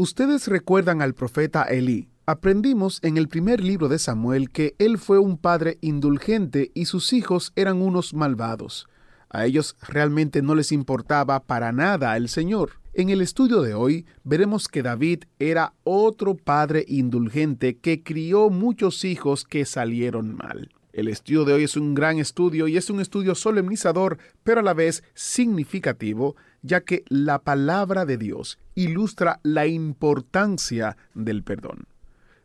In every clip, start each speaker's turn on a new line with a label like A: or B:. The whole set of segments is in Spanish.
A: Ustedes recuerdan al profeta Elí. Aprendimos en el primer libro de Samuel que él fue un padre indulgente y sus hijos eran unos malvados. A ellos realmente no les importaba para nada el Señor. En el estudio de hoy veremos que David era otro padre indulgente que crió muchos hijos que salieron mal. El estudio de hoy es un gran estudio y es un estudio solemnizador, pero a la vez significativo, ya que la palabra de Dios ilustra la importancia del perdón.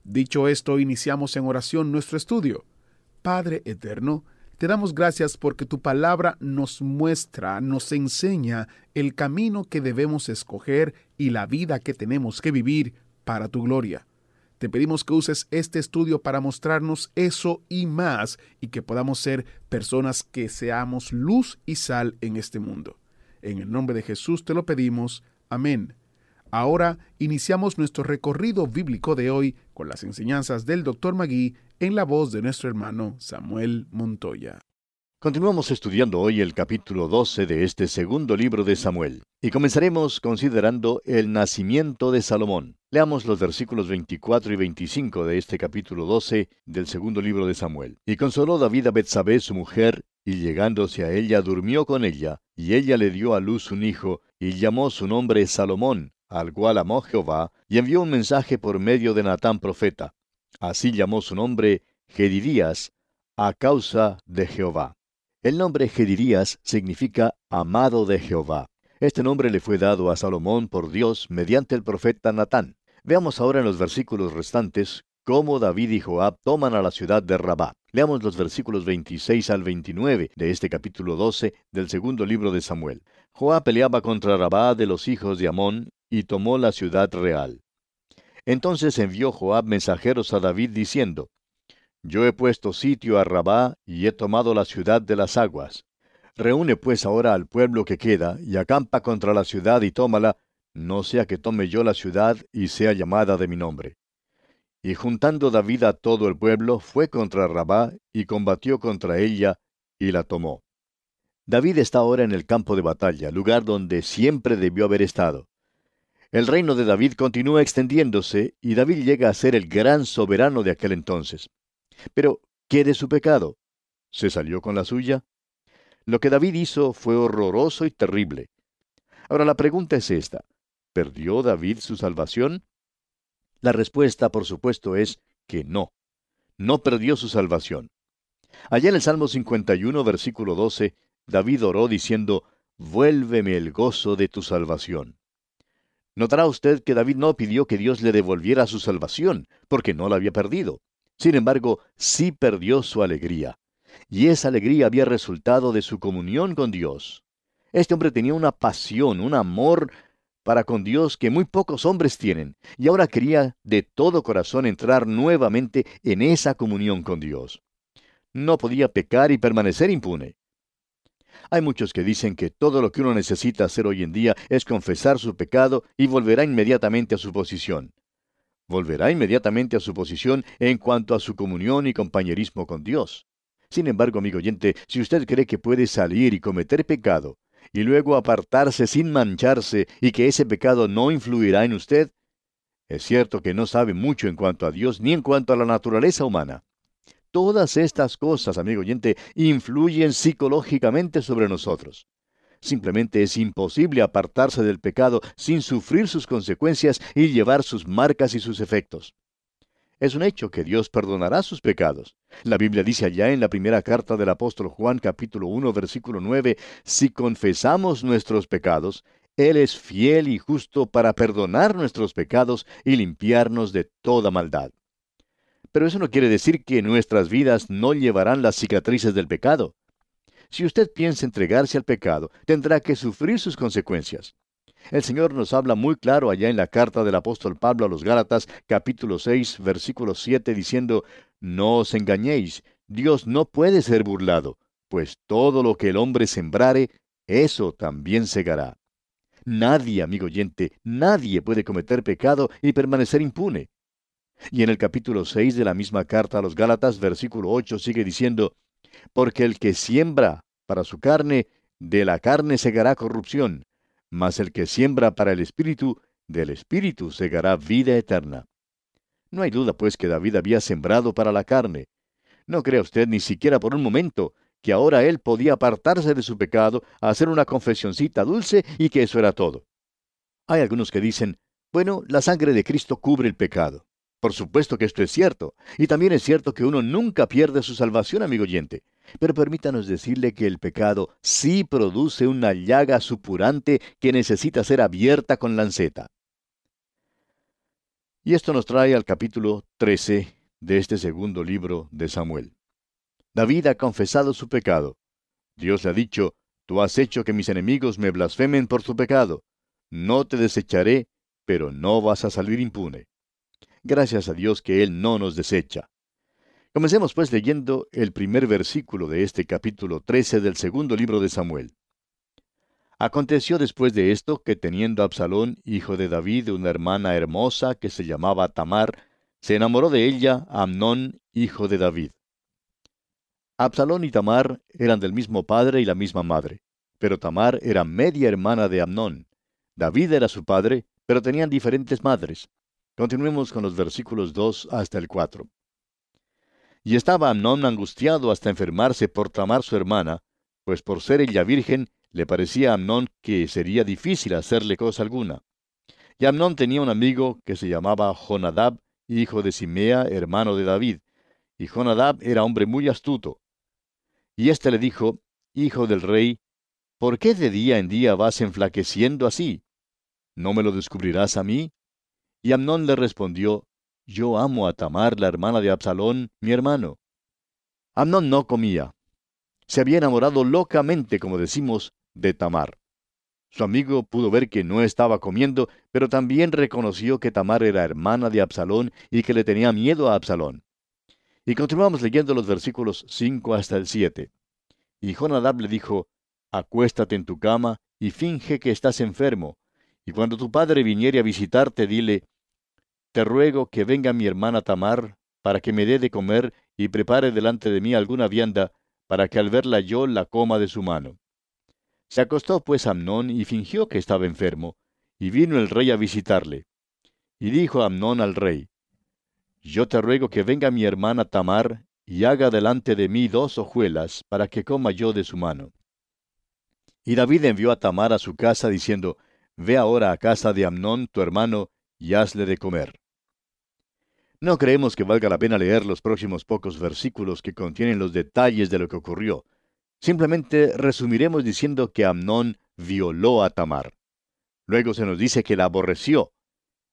A: Dicho esto, iniciamos en oración nuestro estudio. Padre Eterno, te damos gracias porque tu palabra nos muestra, nos enseña el camino que debemos escoger y la vida que tenemos que vivir para tu gloria. Te pedimos que uses este estudio para mostrarnos eso y más y que podamos ser personas que seamos luz y sal en este mundo. En el nombre de Jesús te lo pedimos. Amén. Ahora iniciamos nuestro recorrido bíblico de hoy con las enseñanzas del Dr. Magui en la voz de nuestro hermano Samuel Montoya.
B: Continuamos estudiando hoy el capítulo 12 de este segundo libro de Samuel y comenzaremos considerando el nacimiento de Salomón. Leamos los versículos 24 y 25 de este capítulo 12 del segundo libro de Samuel. Y consoló David a Betsabé su mujer, y llegándose a ella durmió con ella, y ella le dio a luz un hijo, y llamó su nombre Salomón, al cual amó Jehová, y envió un mensaje por medio de Natán profeta. Así llamó su nombre Gedidías, a causa de Jehová. El nombre Gedidías significa amado de Jehová. Este nombre le fue dado a Salomón por Dios mediante el profeta Natán. Veamos ahora en los versículos restantes cómo David y Joab toman a la ciudad de Rabá. Leamos los versículos 26 al 29 de este capítulo 12 del segundo libro de Samuel. Joab peleaba contra Rabá de los hijos de Amón y tomó la ciudad real. Entonces envió Joab mensajeros a David diciendo, Yo he puesto sitio a Rabá y he tomado la ciudad de las aguas. Reúne pues ahora al pueblo que queda y acampa contra la ciudad y tómala, no sea que tome yo la ciudad y sea llamada de mi nombre. Y juntando David a todo el pueblo, fue contra Rabá y combatió contra ella y la tomó. David está ahora en el campo de batalla, lugar donde siempre debió haber estado. El reino de David continúa extendiéndose y David llega a ser el gran soberano de aquel entonces. Pero, ¿qué de su pecado? ¿Se salió con la suya? Lo que David hizo fue horroroso y terrible. Ahora la pregunta es esta. ¿Perdió David su salvación? La respuesta, por supuesto, es que no. No perdió su salvación. Allá en el Salmo 51, versículo 12, David oró diciendo, Vuélveme el gozo de tu salvación. Notará usted que David no pidió que Dios le devolviera su salvación, porque no la había perdido. Sin embargo, sí perdió su alegría. Y esa alegría había resultado de su comunión con Dios. Este hombre tenía una pasión, un amor para con Dios que muy pocos hombres tienen, y ahora quería de todo corazón entrar nuevamente en esa comunión con Dios. No podía pecar y permanecer impune. Hay muchos que dicen que todo lo que uno necesita hacer hoy en día es confesar su pecado y volverá inmediatamente a su posición. Volverá inmediatamente a su posición en cuanto a su comunión y compañerismo con Dios. Sin embargo, amigo oyente, si usted cree que puede salir y cometer pecado, y luego apartarse sin mancharse y que ese pecado no influirá en usted, es cierto que no sabe mucho en cuanto a Dios ni en cuanto a la naturaleza humana. Todas estas cosas, amigo oyente, influyen psicológicamente sobre nosotros. Simplemente es imposible apartarse del pecado sin sufrir sus consecuencias y llevar sus marcas y sus efectos. Es un hecho que Dios perdonará sus pecados. La Biblia dice allá en la primera carta del apóstol Juan capítulo 1 versículo 9, si confesamos nuestros pecados, Él es fiel y justo para perdonar nuestros pecados y limpiarnos de toda maldad. Pero eso no quiere decir que nuestras vidas no llevarán las cicatrices del pecado. Si usted piensa entregarse al pecado, tendrá que sufrir sus consecuencias. El Señor nos habla muy claro allá en la carta del apóstol Pablo a los Gálatas, capítulo 6, versículo 7, diciendo, No os engañéis, Dios no puede ser burlado, pues todo lo que el hombre sembrare, eso también segará. Nadie, amigo oyente, nadie puede cometer pecado y permanecer impune. Y en el capítulo 6 de la misma carta a los Gálatas, versículo 8, sigue diciendo, Porque el que siembra para su carne, de la carne segará corrupción, mas el que siembra para el Espíritu, del Espíritu segará vida eterna. No hay duda, pues, que David había sembrado para la carne. No crea usted ni siquiera por un momento que ahora él podía apartarse de su pecado, hacer una confesioncita dulce y que eso era todo. Hay algunos que dicen, bueno, la sangre de Cristo cubre el pecado. Por supuesto que esto es cierto, y también es cierto que uno nunca pierde su salvación, amigo oyente. Pero permítanos decirle que el pecado sí produce una llaga supurante que necesita ser abierta con lanceta. Y esto nos trae al capítulo 13 de este segundo libro de Samuel. David ha confesado su pecado. Dios le ha dicho, Tú has hecho que mis enemigos me blasfemen por tu pecado. No te desecharé, pero no vas a salir impune. Gracias a Dios que Él no nos desecha. Comencemos pues leyendo el primer versículo de este capítulo 13 del segundo libro de Samuel. Aconteció después de esto que teniendo Absalón, hijo de David, una hermana hermosa que se llamaba Tamar, se enamoró de ella Amnón, hijo de David. Absalón y Tamar eran del mismo padre y la misma madre, pero Tamar era media hermana de Amnón. David era su padre, pero tenían diferentes madres. Continuemos con los versículos 2 hasta el 4. Y estaba Amnón angustiado hasta enfermarse por Tamar su hermana, pues por ser ella virgen, le parecía a Amnón que sería difícil hacerle cosa alguna. Y Amnón tenía un amigo que se llamaba Jonadab, hijo de Simea, hermano de David. Y Jonadab era hombre muy astuto. Y éste le dijo, Hijo del rey, ¿por qué de día en día vas enflaqueciendo así? ¿No me lo descubrirás a mí? Y Amnón le respondió, yo amo a Tamar, la hermana de Absalón, mi hermano. Amnón no comía. Se había enamorado locamente, como decimos, de Tamar. Su amigo pudo ver que no estaba comiendo, pero también reconoció que Tamar era hermana de Absalón y que le tenía miedo a Absalón. Y continuamos leyendo los versículos 5 hasta el 7. Y Jonadab le dijo, Acuéstate en tu cama y finge que estás enfermo, y cuando tu padre viniere a visitarte, dile, te ruego que venga mi hermana Tamar, para que me dé de comer y prepare delante de mí alguna vianda, para que al verla yo la coma de su mano. Se acostó pues Amnón y fingió que estaba enfermo, y vino el rey a visitarle. Y dijo Amnón al rey, Yo te ruego que venga mi hermana Tamar, y haga delante de mí dos hojuelas, para que coma yo de su mano. Y David envió a Tamar a su casa, diciendo, Ve ahora a casa de Amnón, tu hermano, y hazle de comer. No creemos que valga la pena leer los próximos pocos versículos que contienen los detalles de lo que ocurrió. Simplemente resumiremos diciendo que Amnón violó a Tamar. Luego se nos dice que la aborreció.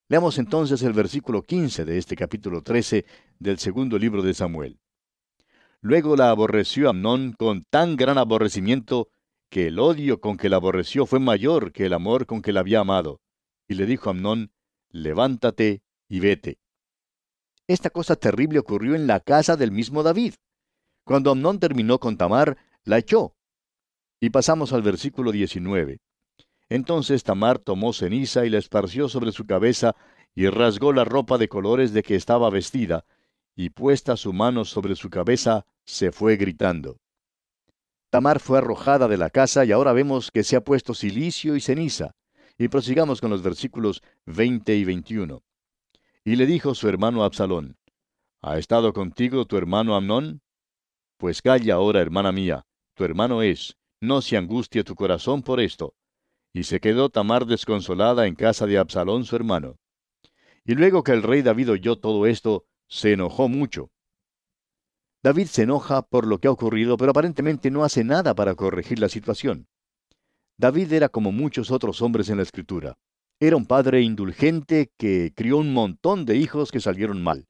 B: Leamos entonces el versículo 15 de este capítulo 13 del segundo libro de Samuel. Luego la aborreció Amnón con tan gran aborrecimiento que el odio con que la aborreció fue mayor que el amor con que la había amado. Y le dijo a Amnón, levántate y vete. Esta cosa terrible ocurrió en la casa del mismo David. Cuando Amnón terminó con Tamar, la echó. Y pasamos al versículo 19. Entonces Tamar tomó ceniza y la esparció sobre su cabeza y rasgó la ropa de colores de que estaba vestida, y puesta su mano sobre su cabeza, se fue gritando. Tamar fue arrojada de la casa y ahora vemos que se ha puesto silicio y ceniza. Y prosigamos con los versículos 20 y 21. Y le dijo su hermano Absalón, ¿Ha estado contigo tu hermano Amnón? Pues calla ahora, hermana mía, tu hermano es, no se angustie tu corazón por esto. Y se quedó Tamar desconsolada en casa de Absalón su hermano. Y luego que el rey David oyó todo esto, se enojó mucho. David se enoja por lo que ha ocurrido, pero aparentemente no hace nada para corregir la situación. David era como muchos otros hombres en la Escritura. Era un padre indulgente que crió un montón de hijos que salieron mal.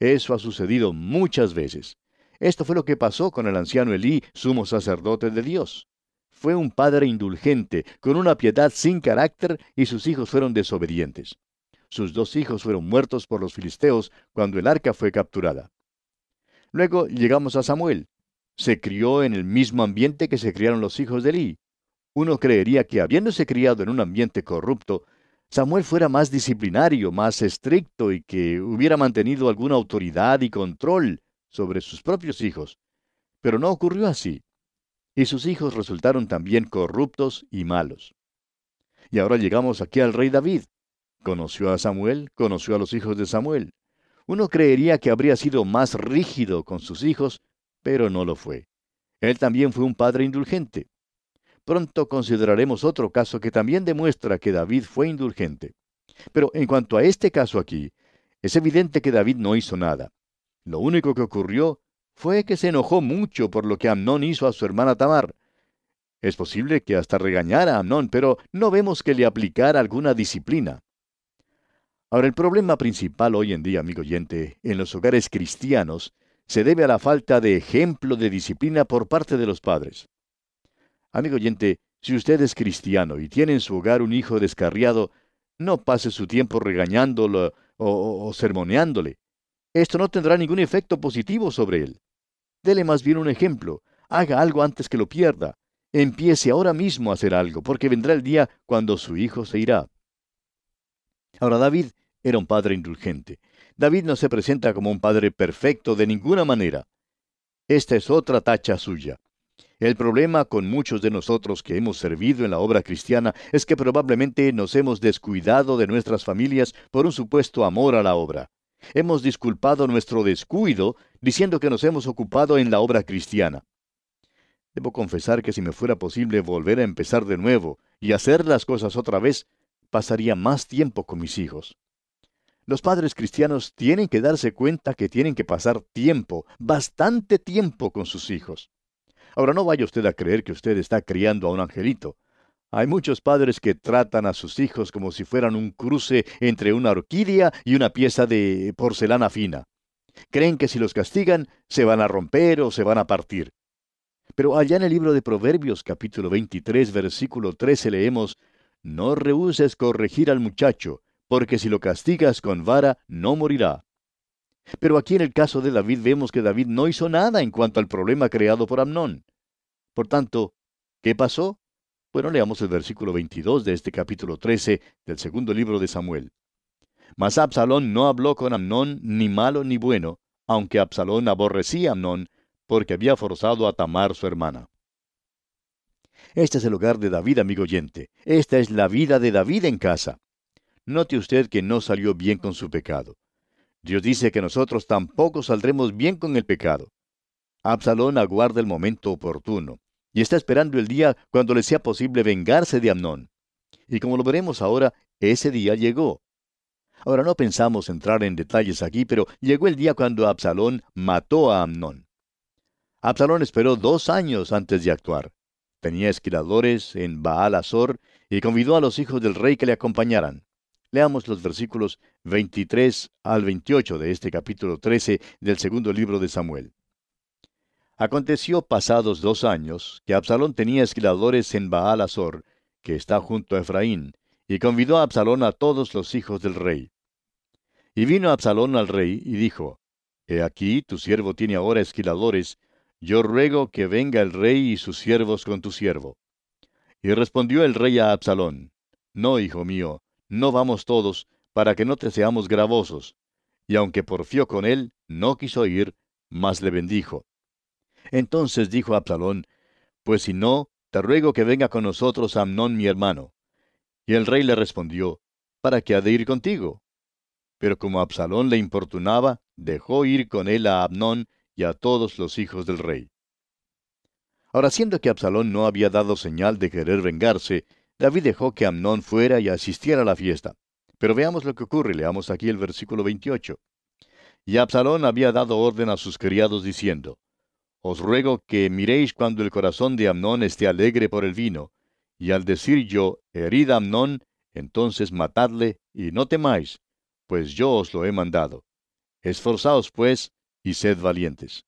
B: Eso ha sucedido muchas veces. Esto fue lo que pasó con el anciano Elí, sumo sacerdote de Dios. fue un padre indulgente, con una piedad sin carácter, y sus hijos fueron desobedientes. Sus dos hijos fueron muertos por los filisteos cuando el arca fue capturada. Luego llegamos a Samuel. Se crió en el mismo ambiente que se criaron los hijos de Eli. Uno creería que habiéndose criado en un ambiente corrupto, Samuel fuera más disciplinario, más estricto y que hubiera mantenido alguna autoridad y control sobre sus propios hijos. Pero no ocurrió así. Y sus hijos resultaron también corruptos y malos. Y ahora llegamos aquí al rey David. Conoció a Samuel, conoció a los hijos de Samuel. Uno creería que habría sido más rígido con sus hijos, pero no lo fue. Él también fue un padre indulgente. Pronto consideraremos otro caso que también demuestra que David fue indulgente. Pero en cuanto a este caso aquí, es evidente que David no hizo nada. Lo único que ocurrió fue que se enojó mucho por lo que Amnón hizo a su hermana Tamar. Es posible que hasta regañara a Amnón, pero no vemos que le aplicara alguna disciplina. Ahora, el problema principal hoy en día, amigo oyente, en los hogares cristianos, se debe a la falta de ejemplo de disciplina por parte de los padres. Amigo oyente, si usted es cristiano y tiene en su hogar un hijo descarriado, no pase su tiempo regañándolo o, o sermoneándole. Esto no tendrá ningún efecto positivo sobre él. Dele más bien un ejemplo. Haga algo antes que lo pierda. Empiece ahora mismo a hacer algo, porque vendrá el día cuando su hijo se irá. Ahora David era un padre indulgente. David no se presenta como un padre perfecto de ninguna manera. Esta es otra tacha suya. El problema con muchos de nosotros que hemos servido en la obra cristiana es que probablemente nos hemos descuidado de nuestras familias por un supuesto amor a la obra. Hemos disculpado nuestro descuido diciendo que nos hemos ocupado en la obra cristiana. Debo confesar que si me fuera posible volver a empezar de nuevo y hacer las cosas otra vez, pasaría más tiempo con mis hijos. Los padres cristianos tienen que darse cuenta que tienen que pasar tiempo, bastante tiempo con sus hijos. Ahora no vaya usted a creer que usted está criando a un angelito. Hay muchos padres que tratan a sus hijos como si fueran un cruce entre una orquídea y una pieza de porcelana fina. Creen que si los castigan se van a romper o se van a partir. Pero allá en el libro de Proverbios capítulo 23 versículo 13 leemos, No rehuses corregir al muchacho, porque si lo castigas con vara no morirá. Pero aquí en el caso de David vemos que David no hizo nada en cuanto al problema creado por Amnón. Por tanto, ¿qué pasó? Bueno, leamos el versículo 22 de este capítulo 13 del segundo libro de Samuel. Mas Absalón no habló con Amnón ni malo ni bueno, aunque Absalón aborrecía a Amnón, porque había forzado a Tamar su hermana. Este es el hogar de David, amigo oyente. Esta es la vida de David en casa. Note usted que no salió bien con su pecado. Dios dice que nosotros tampoco saldremos bien con el pecado. Absalón aguarda el momento oportuno y está esperando el día cuando le sea posible vengarse de Amnón. Y como lo veremos ahora, ese día llegó. Ahora no pensamos entrar en detalles aquí, pero llegó el día cuando Absalón mató a Amnón. Absalón esperó dos años antes de actuar. Tenía esquiladores en Baal Azor y convidó a los hijos del rey que le acompañaran. Leamos los versículos 23 al 28 de este capítulo 13 del segundo libro de Samuel. Aconteció pasados dos años que Absalón tenía esquiladores en Baal Azor, que está junto a Efraín, y convidó a Absalón a todos los hijos del rey. Y vino Absalón al rey y dijo, He aquí, tu siervo tiene ahora esquiladores, yo ruego que venga el rey y sus siervos con tu siervo. Y respondió el rey a Absalón, No, hijo mío, no vamos todos, para que no te seamos gravosos. Y aunque porfió con él, no quiso ir, mas le bendijo. Entonces dijo Absalón, Pues si no, te ruego que venga con nosotros Amnón mi hermano. Y el rey le respondió, ¿Para qué ha de ir contigo? Pero como Absalón le importunaba, dejó ir con él a Amnón y a todos los hijos del rey. Ahora, siendo que Absalón no había dado señal de querer vengarse, David dejó que Amnón fuera y asistiera a la fiesta. Pero veamos lo que ocurre, leamos aquí el versículo 28. Y Absalón había dado orden a sus criados diciendo, os ruego que miréis cuando el corazón de Amnón esté alegre por el vino, y al decir yo, herid a Amnón, entonces matadle, y no temáis, pues yo os lo he mandado. Esforzaos, pues, y sed valientes.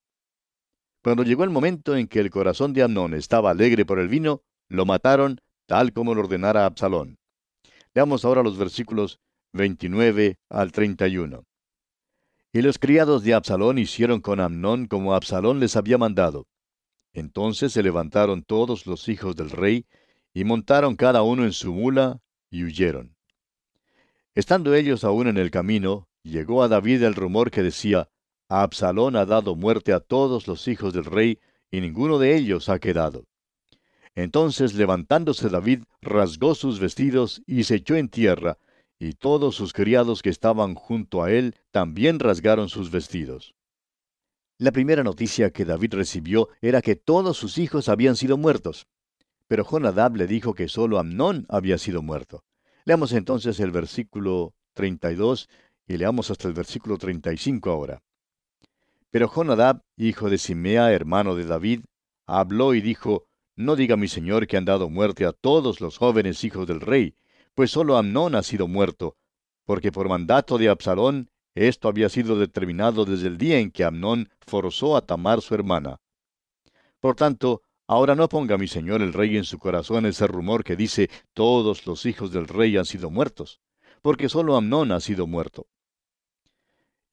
B: Cuando llegó el momento en que el corazón de Amnón estaba alegre por el vino, lo mataron tal como lo ordenara Absalón. Leamos ahora los versículos 29 al 31. Y los criados de Absalón hicieron con Amnón como Absalón les había mandado. Entonces se levantaron todos los hijos del rey, y montaron cada uno en su mula, y huyeron. Estando ellos aún en el camino, llegó a David el rumor que decía, Absalón ha dado muerte a todos los hijos del rey, y ninguno de ellos ha quedado. Entonces levantándose David, rasgó sus vestidos y se echó en tierra, y todos sus criados que estaban junto a él también rasgaron sus vestidos. La primera noticia que David recibió era que todos sus hijos habían sido muertos. Pero Jonadab le dijo que solo Amnón había sido muerto. Leamos entonces el versículo 32 y leamos hasta el versículo 35 ahora. Pero Jonadab, hijo de Simea, hermano de David, habló y dijo, No diga mi señor que han dado muerte a todos los jóvenes hijos del rey, pues solo Amnón ha sido muerto, porque por mandato de Absalón esto había sido determinado desde el día en que Amnón forzó a Tamar su hermana. Por tanto, ahora no ponga mi señor el rey en su corazón ese rumor que dice todos los hijos del rey han sido muertos, porque solo Amnón ha sido muerto.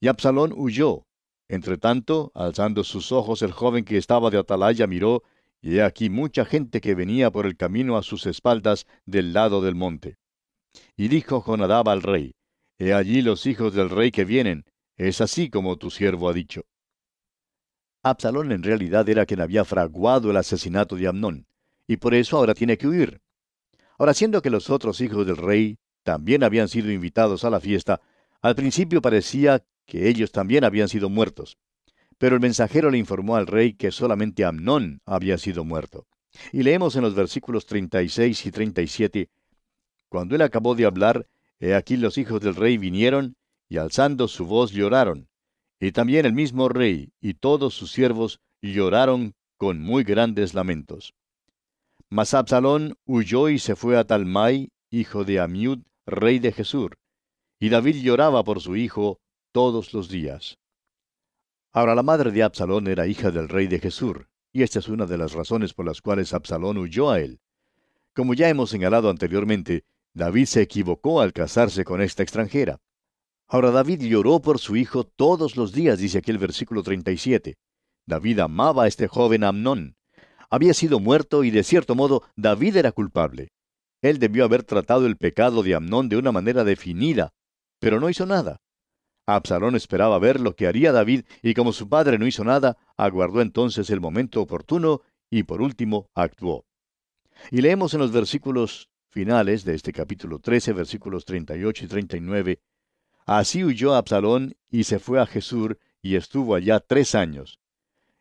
B: Y Absalón huyó. Entretanto, alzando sus ojos, el joven que estaba de atalaya miró, y he aquí mucha gente que venía por el camino a sus espaldas del lado del monte. Y dijo Jonadab al rey, He allí los hijos del rey que vienen, es así como tu siervo ha dicho. Absalón en realidad era quien había fraguado el asesinato de Amnón, y por eso ahora tiene que huir. Ahora, siendo que los otros hijos del rey también habían sido invitados a la fiesta, al principio parecía que ellos también habían sido muertos. Pero el mensajero le informó al rey que solamente Amnón había sido muerto. Y leemos en los versículos 36 y 37, Cuando él acabó de hablar, he aquí los hijos del rey vinieron, y alzando su voz lloraron. Y también el mismo rey y todos sus siervos lloraron con muy grandes lamentos. Mas Absalón huyó y se fue a Talmai, hijo de Amiud, rey de Jesur. Y David lloraba por su hijo todos los días. Ahora la madre de Absalón era hija del rey de Jesur, y esta es una de las razones por las cuales Absalón huyó a él. Como ya hemos señalado anteriormente, David se equivocó al casarse con esta extranjera. Ahora David lloró por su hijo todos los días, dice aquí el versículo 37. David amaba a este joven Amnón. Había sido muerto y de cierto modo David era culpable. Él debió haber tratado el pecado de Amnón de una manera definida, pero no hizo nada. Absalón esperaba ver lo que haría David y como su padre no hizo nada, aguardó entonces el momento oportuno y por último actuó. Y leemos en los versículos finales de este capítulo 13, versículos 38 y 39, Así huyó Absalón y se fue a Jesur y estuvo allá tres años.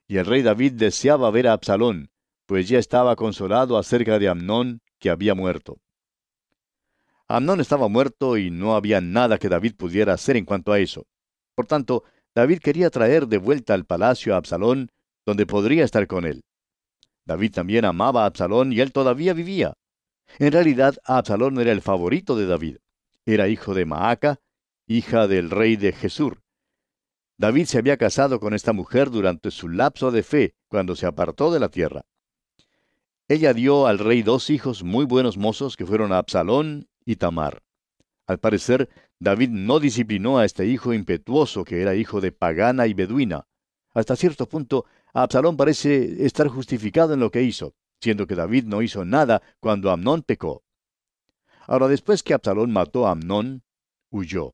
B: Y el rey David deseaba ver a Absalón, pues ya estaba consolado acerca de Amnón, que había muerto. Amnón estaba muerto y no había nada que David pudiera hacer en cuanto a eso. Por tanto, David quería traer de vuelta al palacio a Absalón, donde podría estar con él. David también amaba a Absalón y él todavía vivía. En realidad, Absalón era el favorito de David. Era hijo de Maaca, hija del rey de Jesur. David se había casado con esta mujer durante su lapso de fe, cuando se apartó de la tierra. Ella dio al rey dos hijos muy buenos mozos que fueron Absalón y Tamar. Al parecer, David no disciplinó a este hijo impetuoso que era hijo de pagana y beduina. Hasta cierto punto, Absalón parece estar justificado en lo que hizo, siendo que David no hizo nada cuando Amnón pecó. Ahora, después que Absalón mató a Amnón, huyó.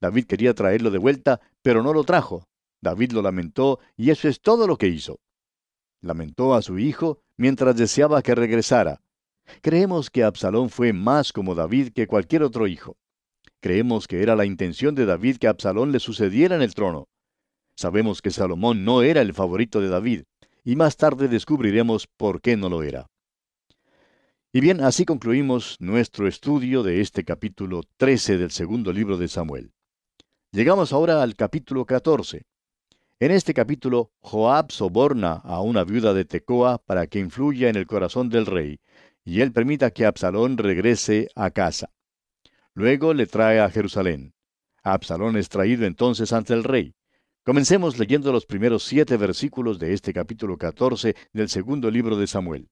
B: David quería traerlo de vuelta, pero no lo trajo. David lo lamentó y eso es todo lo que hizo. Lamentó a su hijo mientras deseaba que regresara. Creemos que Absalón fue más como David que cualquier otro hijo. Creemos que era la intención de David que Absalón le sucediera en el trono. Sabemos que Salomón no era el favorito de David, y más tarde descubriremos por qué no lo era. Y bien, así concluimos nuestro estudio de este capítulo 13 del segundo libro de Samuel. Llegamos ahora al capítulo 14. En este capítulo, Joab soborna a una viuda de Tecoa para que influya en el corazón del rey, y él permita que Absalón regrese a casa. Luego le trae a Jerusalén. Absalón es traído entonces ante el rey. Comencemos leyendo los primeros siete versículos de este capítulo 14 del segundo libro de Samuel.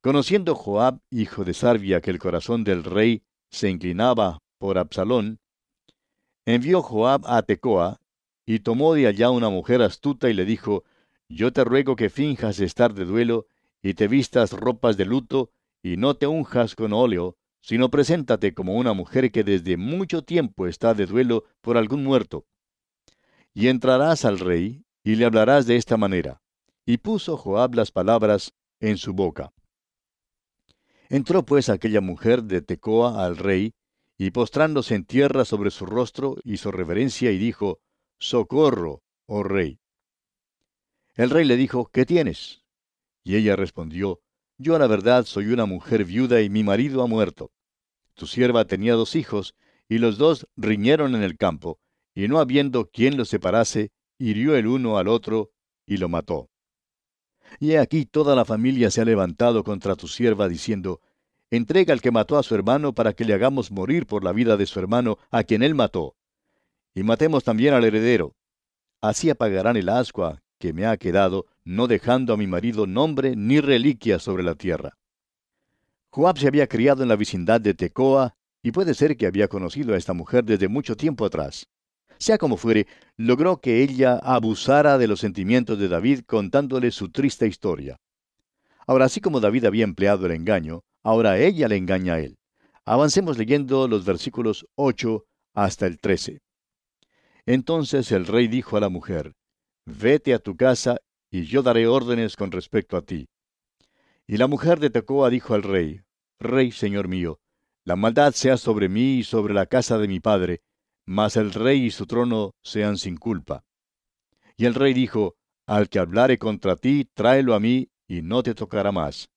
B: Conociendo Joab, hijo de Sarvia, que el corazón del rey se inclinaba por Absalón, envió Joab a Tecoa, y tomó de allá una mujer astuta y le dijo, Yo te ruego que finjas estar de duelo, y te vistas ropas de luto, y no te unjas con óleo, sino preséntate como una mujer que desde mucho tiempo está de duelo por algún muerto. Y entrarás al rey, y le hablarás de esta manera. Y puso Joab las palabras en su boca. Entró pues aquella mujer de Tecoa al rey, y postrándose en tierra sobre su rostro, hizo reverencia y dijo, Socorro, oh rey. El rey le dijo, ¿qué tienes? Y ella respondió, Yo a la verdad soy una mujer viuda y mi marido ha muerto. Tu sierva tenía dos hijos, y los dos riñeron en el campo, y no habiendo quien los separase, hirió el uno al otro y lo mató. Y he aquí toda la familia se ha levantado contra tu sierva, diciendo, Entrega al que mató a su hermano para que le hagamos morir por la vida de su hermano, a quien él mató. Y matemos también al heredero. Así apagarán el ascua que me ha quedado, no dejando a mi marido nombre ni reliquia sobre la tierra. Joab se había criado en la vecindad de Tecoa, y puede ser que había conocido a esta mujer desde mucho tiempo atrás. Sea como fuere, logró que ella abusara de los sentimientos de David contándole su triste historia. Ahora, así como David había empleado el engaño, ahora ella le engaña a él. Avancemos leyendo los versículos 8 hasta el 13. Entonces el rey dijo a la mujer, Vete a tu casa, y yo daré órdenes con respecto a ti. Y la mujer de Tecoa dijo al rey, Rey, señor mío, la maldad sea sobre mí y sobre la casa de mi padre, mas el rey y su trono sean sin culpa. Y el rey dijo, Al que hablare contra ti, tráelo a mí, y no te tocará más.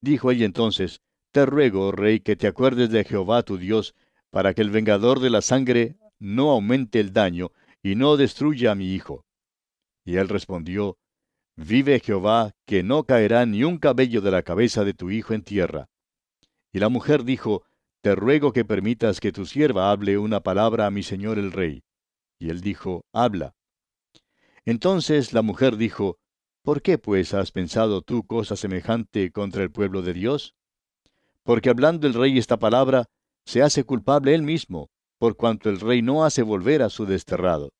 B: Dijo ella entonces, Te ruego, rey, que te acuerdes de Jehová tu Dios, para que el vengador de la sangre no aumente el daño, y no destruya a mi hijo. Y él respondió, Vive Jehová, que no caerá ni un cabello de la cabeza de tu hijo en tierra. Y la mujer dijo, te ruego que permitas que tu sierva hable una palabra a mi señor el rey. Y él dijo, habla. Entonces la mujer dijo, ¿Por qué pues has pensado tú cosa semejante contra el pueblo de Dios? Porque hablando el rey esta palabra, se hace culpable él mismo, por cuanto el rey no hace volver a su desterrado.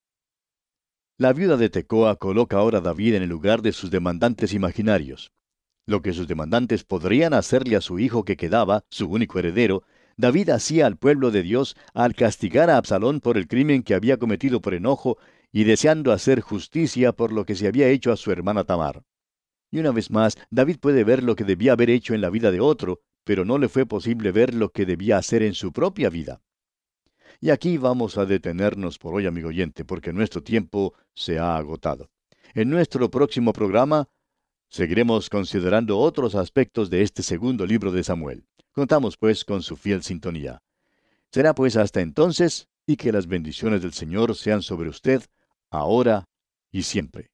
B: La viuda de Tecoa coloca ahora a David en el lugar de sus demandantes imaginarios. Lo que sus demandantes podrían hacerle a su hijo que quedaba, su único heredero, David hacía al pueblo de Dios al castigar a Absalón por el crimen que había cometido por enojo y deseando hacer justicia por lo que se había hecho a su hermana Tamar. Y una vez más, David puede ver lo que debía haber hecho en la vida de otro, pero no le fue posible ver lo que debía hacer en su propia vida. Y aquí vamos a detenernos por hoy, amigo oyente, porque nuestro tiempo se ha agotado. En nuestro próximo programa seguiremos considerando otros aspectos de este segundo libro de Samuel. Contamos pues con su fiel sintonía. Será pues hasta entonces y que las bendiciones del Señor sean sobre usted, ahora y siempre.